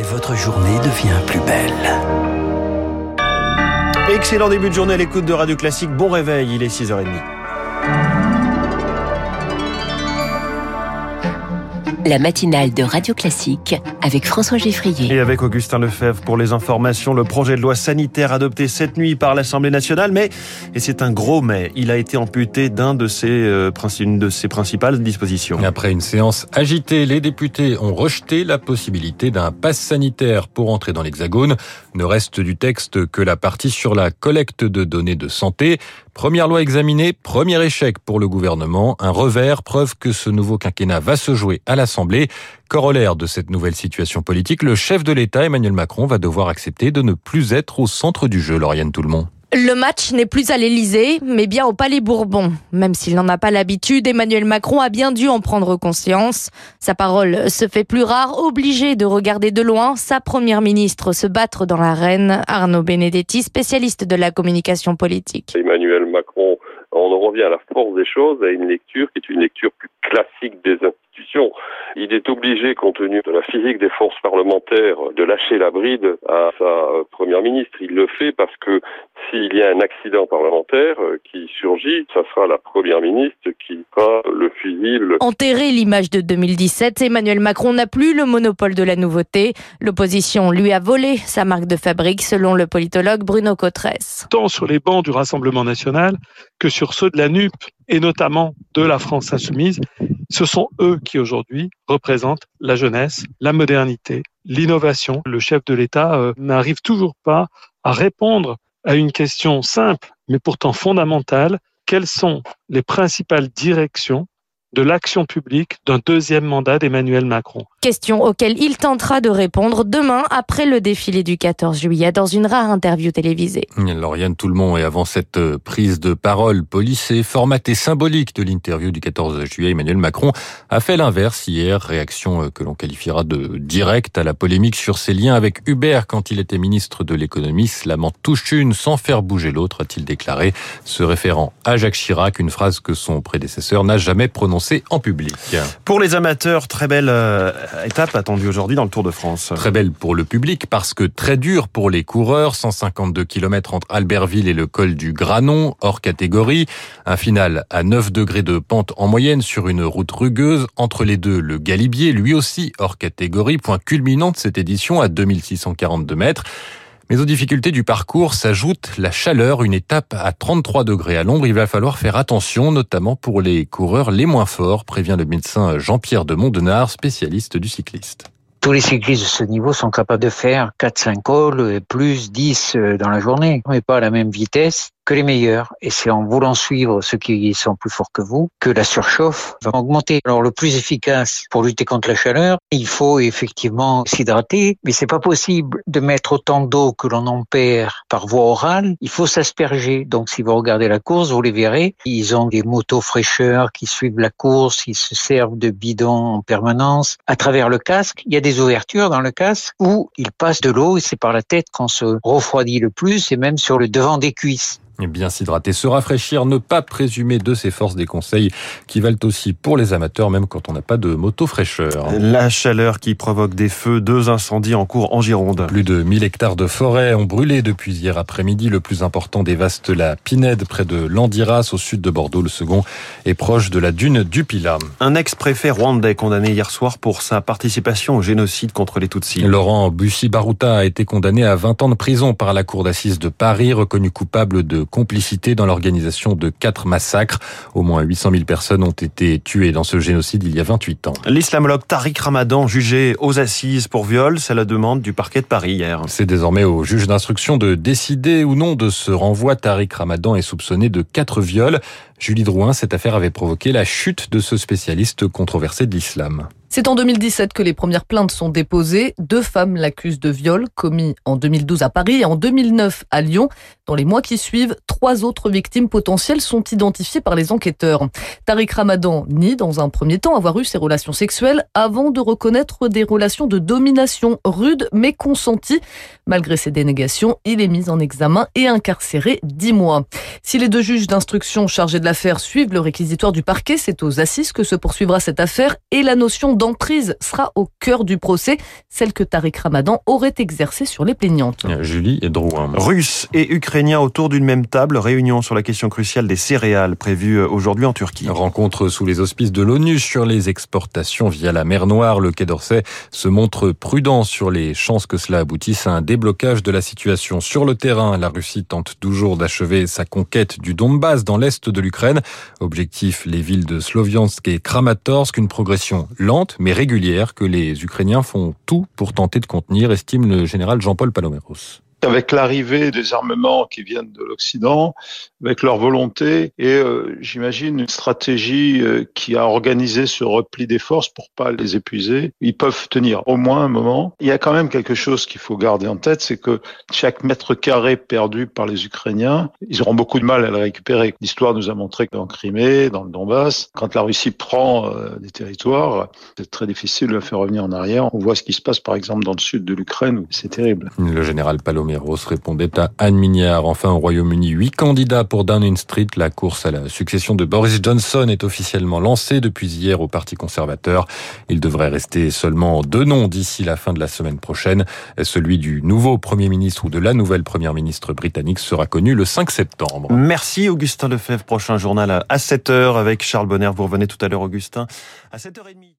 et votre journée devient plus belle. Excellent début de journée à l'écoute de Radio Classique. Bon réveil, il est 6h30. La matinale de Radio Classique avec François Geffrier. Et avec Augustin Lefebvre pour les informations, le projet de loi sanitaire adopté cette nuit par l'Assemblée nationale, mais, et c'est un gros mais, il a été amputé d'un de ses, euh, une de ses principales dispositions. Après une séance agitée, les députés ont rejeté la possibilité d'un pass sanitaire pour entrer dans l'Hexagone. Ne reste du texte que la partie sur la collecte de données de santé. Première loi examinée, premier échec pour le gouvernement, un revers, preuve que ce nouveau quinquennat va se jouer à l'Assemblée. Corollaire de cette nouvelle situation politique, le chef de l'État, Emmanuel Macron, va devoir accepter de ne plus être au centre du jeu, Lauriane Tout-le-Monde. Le match n'est plus à l'Elysée, mais bien au Palais Bourbon. Même s'il n'en a pas l'habitude, Emmanuel Macron a bien dû en prendre conscience. Sa parole se fait plus rare, obligé de regarder de loin sa première ministre se battre dans l'arène. Arnaud Benedetti, spécialiste de la communication politique. Emmanuel Macron, on en revient à la force des choses, à une lecture qui est une lecture plus classique des institutions. Il est obligé, compte tenu de la physique des forces parlementaires, de lâcher la bride à sa première ministre. Il le fait parce que s'il y a un accident parlementaire euh, qui surgit, ça sera la première ministre qui fera le fusible. Enterrer l'image de 2017, Emmanuel Macron n'a plus le monopole de la nouveauté. L'opposition lui a volé sa marque de fabrique, selon le politologue Bruno Cotresse. Tant sur les bancs du Rassemblement national que sur ceux de la NUP et notamment de la France insoumise, ce sont eux qui aujourd'hui représentent la jeunesse, la modernité, l'innovation. Le chef de l'État euh, n'arrive toujours pas à répondre à une question simple, mais pourtant fondamentale. Quelles sont les principales directions de l'action publique d'un deuxième mandat d'Emmanuel Macron. Question auquel il tentera de répondre demain après le défilé du 14 juillet dans une rare interview télévisée. Lauriane Tout-le-Monde et avant cette euh, prise de parole policée, formatée symbolique de l'interview du 14 juillet, Emmanuel Macron a fait l'inverse hier, réaction euh, que l'on qualifiera de directe à la polémique sur ses liens avec Hubert quand il était ministre de l'économie. Slamant touche une sans faire bouger l'autre, a-t-il déclaré, se référant à Jacques Chirac, une phrase que son prédécesseur n'a jamais prononcée en public. Pour les amateurs, très belle euh, étape attendue aujourd'hui dans le Tour de France. Très belle pour le public parce que très dur pour les coureurs. 152 km entre Albertville et le col du Granon, hors catégorie. Un final à 9 degrés de pente en moyenne sur une route rugueuse. Entre les deux, le Galibier, lui aussi hors catégorie. Point culminant de cette édition à 2642 mètres. Mais aux difficultés du parcours s'ajoute la chaleur, une étape à 33 degrés à l'ombre. Il va falloir faire attention, notamment pour les coureurs les moins forts, prévient le médecin Jean-Pierre de Mondenard, spécialiste du cycliste tous les cyclistes de ce niveau sont capables de faire 4-5 cols, plus 10 euh, dans la journée, mais pas à la même vitesse que les meilleurs. Et c'est en voulant suivre ceux qui sont plus forts que vous que la surchauffe va augmenter. Alors le plus efficace pour lutter contre la chaleur, il faut effectivement s'hydrater, mais c'est pas possible de mettre autant d'eau que l'on en perd par voie orale. Il faut s'asperger. Donc si vous regardez la course, vous les verrez. Ils ont des motos fraîcheurs qui suivent la course, ils se servent de bidons en permanence. À travers le casque, il y a des ouvertures dans le casque où il passe de l'eau et c'est par la tête qu'on se refroidit le plus et même sur le devant des cuisses. Bien s'hydrater, se rafraîchir, ne pas présumer de ses forces des conseils qui valent aussi pour les amateurs, même quand on n'a pas de moto fraîcheur. La chaleur qui provoque des feux, deux incendies en cours en Gironde. Plus de 1000 hectares de forêt ont brûlé depuis hier après-midi. Le plus important dévaste la Pinède près de Landiras au sud de Bordeaux. Le second est proche de la dune du Pila. Un ex-préfet rwandais condamné hier soir pour sa participation au génocide contre les Tutsis. Laurent Bussi-Baruta a été condamné à 20 ans de prison par la cour d'assises de Paris, reconnu coupable de complicité dans l'organisation de quatre massacres. Au moins 800 000 personnes ont été tuées dans ce génocide il y a 28 ans. L'islamologue Tariq Ramadan, jugé aux assises pour viol, c'est la demande du parquet de Paris hier. C'est désormais au juge d'instruction de décider ou non de ce renvoi. Tariq Ramadan est soupçonné de quatre viols. Julie Drouin, cette affaire avait provoqué la chute de ce spécialiste controversé de l'islam. C'est en 2017 que les premières plaintes sont déposées. Deux femmes l'accusent de viol commis en 2012 à Paris et en 2009 à Lyon. Dans les mois qui suivent, trois autres victimes potentielles sont identifiées par les enquêteurs. Tariq Ramadan nie dans un premier temps avoir eu ces relations sexuelles avant de reconnaître des relations de domination rudes mais consenties. Malgré ces dénégations, il est mis en examen et incarcéré dix mois. Si les deux juges d'instruction chargés de l'affaire suivent le réquisitoire du parquet, c'est aux assises que se poursuivra cette affaire et la notion d'emprise sera au cœur du procès, celle que Tariq Ramadan aurait exercée sur les plaignantes. Julie et Drouin. Russes et Ukrainiens autour d'une même table, réunion sur la question cruciale des céréales prévue aujourd'hui en Turquie. Rencontre sous les auspices de l'ONU sur les exportations via la mer Noire. Le Quai d'Orsay se montre prudent sur les chances que cela aboutisse à un déblocage de la situation. Sur le terrain, la Russie tente toujours d'achever sa conquête du Donbass dans l'est de l'Ukraine. Objectif, les villes de Sloviansk et Kramatorsk, une progression lente mais régulière que les Ukrainiens font tout pour tenter de contenir, estime le général Jean-Paul Paloméros avec l'arrivée des armements qui viennent de l'Occident, avec leur volonté et euh, j'imagine une stratégie euh, qui a organisé ce repli des forces pour pas les épuiser. Ils peuvent tenir au moins un moment. Il y a quand même quelque chose qu'il faut garder en tête, c'est que chaque mètre carré perdu par les Ukrainiens, ils auront beaucoup de mal à le récupérer. L'histoire nous a montré que dans Crimée, dans le Donbass, quand la Russie prend euh, des territoires, c'est très difficile de le faire revenir en arrière. On voit ce qui se passe par exemple dans le sud de l'Ukraine c'est terrible. Le général Paloméros répondait à Anne Mignard. Enfin, au Royaume-Uni, huit candidats pour Downing Street. La course à la succession de Boris Johnson est officiellement lancée depuis hier au Parti conservateur. Il devrait rester seulement deux noms d'ici la fin de la semaine prochaine. Celui du nouveau Premier ministre ou de la nouvelle Première ministre britannique sera connu le 5 septembre. Merci Augustin Lefebvre. Prochain journal à 7h avec Charles Bonner. Vous revenez tout à l'heure Augustin à 7h30.